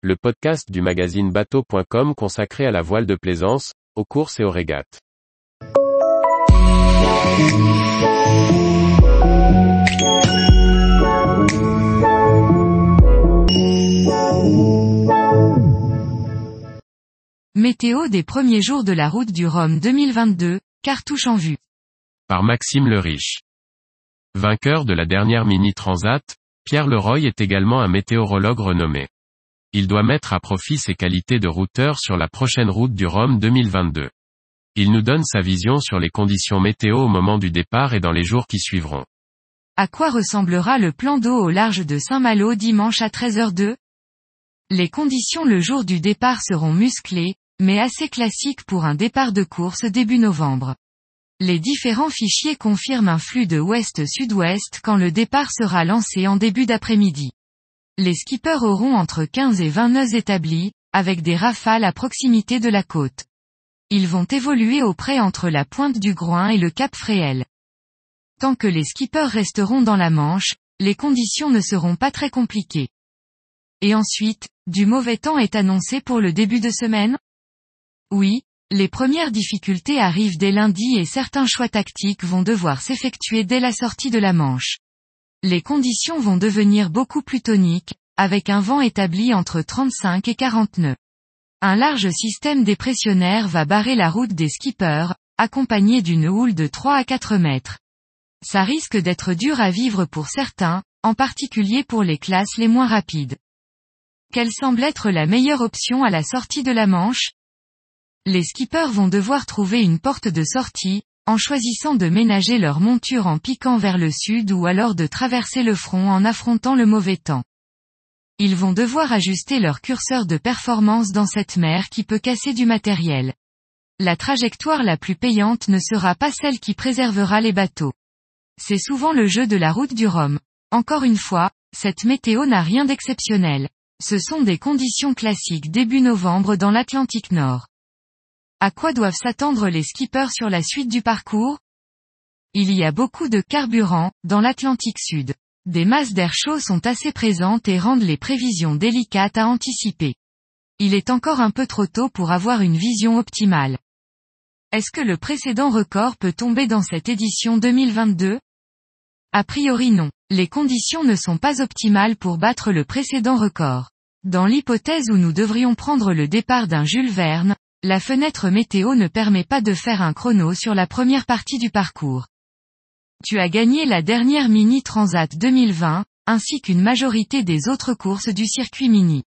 le podcast du magazine bateau.com consacré à la voile de plaisance, aux courses et aux régates. Météo des premiers jours de la route du Rhum 2022, cartouche en vue. Par Maxime le Riche. Vainqueur de la dernière Mini Transat, Pierre Leroy est également un météorologue renommé. Il doit mettre à profit ses qualités de routeur sur la prochaine route du Rhum 2022. Il nous donne sa vision sur les conditions météo au moment du départ et dans les jours qui suivront. À quoi ressemblera le plan d'eau au large de Saint-Malo dimanche à 13h02 Les conditions le jour du départ seront musclées, mais assez classiques pour un départ de course début novembre. Les différents fichiers confirment un flux de ouest-sud-ouest quand le départ sera lancé en début d'après-midi. Les skippers auront entre 15 et 20 nœuds établis, avec des rafales à proximité de la côte. Ils vont évoluer au près entre la pointe du Groin et le Cap Fréhel. Tant que les skippers resteront dans la Manche, les conditions ne seront pas très compliquées. Et ensuite, du mauvais temps est annoncé pour le début de semaine? Oui, les premières difficultés arrivent dès lundi et certains choix tactiques vont devoir s'effectuer dès la sortie de la Manche. Les conditions vont devenir beaucoup plus toniques, avec un vent établi entre 35 et 40 nœuds. Un large système dépressionnaire va barrer la route des skippers, accompagné d'une houle de 3 à 4 mètres. Ça risque d'être dur à vivre pour certains, en particulier pour les classes les moins rapides. Quelle semble être la meilleure option à la sortie de la Manche? Les skippers vont devoir trouver une porte de sortie, en choisissant de ménager leur monture en piquant vers le sud ou alors de traverser le front en affrontant le mauvais temps. Ils vont devoir ajuster leur curseur de performance dans cette mer qui peut casser du matériel. La trajectoire la plus payante ne sera pas celle qui préservera les bateaux. C'est souvent le jeu de la route du Rhum. Encore une fois, cette météo n'a rien d'exceptionnel. Ce sont des conditions classiques début novembre dans l'Atlantique Nord. À quoi doivent s'attendre les skippers sur la suite du parcours? Il y a beaucoup de carburant, dans l'Atlantique Sud. Des masses d'air chaud sont assez présentes et rendent les prévisions délicates à anticiper. Il est encore un peu trop tôt pour avoir une vision optimale. Est-ce que le précédent record peut tomber dans cette édition 2022 A priori non. Les conditions ne sont pas optimales pour battre le précédent record. Dans l'hypothèse où nous devrions prendre le départ d'un Jules Verne, la fenêtre météo ne permet pas de faire un chrono sur la première partie du parcours. Tu as gagné la dernière Mini Transat 2020, ainsi qu'une majorité des autres courses du circuit Mini.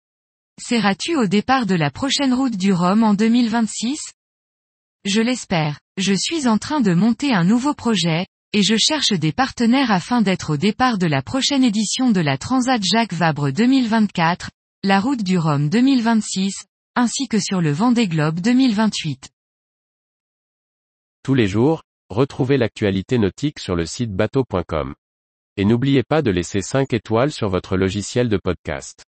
Seras-tu au départ de la prochaine route du Rhum en 2026 Je l'espère. Je suis en train de monter un nouveau projet, et je cherche des partenaires afin d'être au départ de la prochaine édition de la Transat Jacques Vabre 2024, la route du Rhum 2026, ainsi que sur le Vendée Globe 2028. Tous les jours, retrouvez l'actualité nautique sur le site bateau.com. Et n'oubliez pas de laisser 5 étoiles sur votre logiciel de podcast.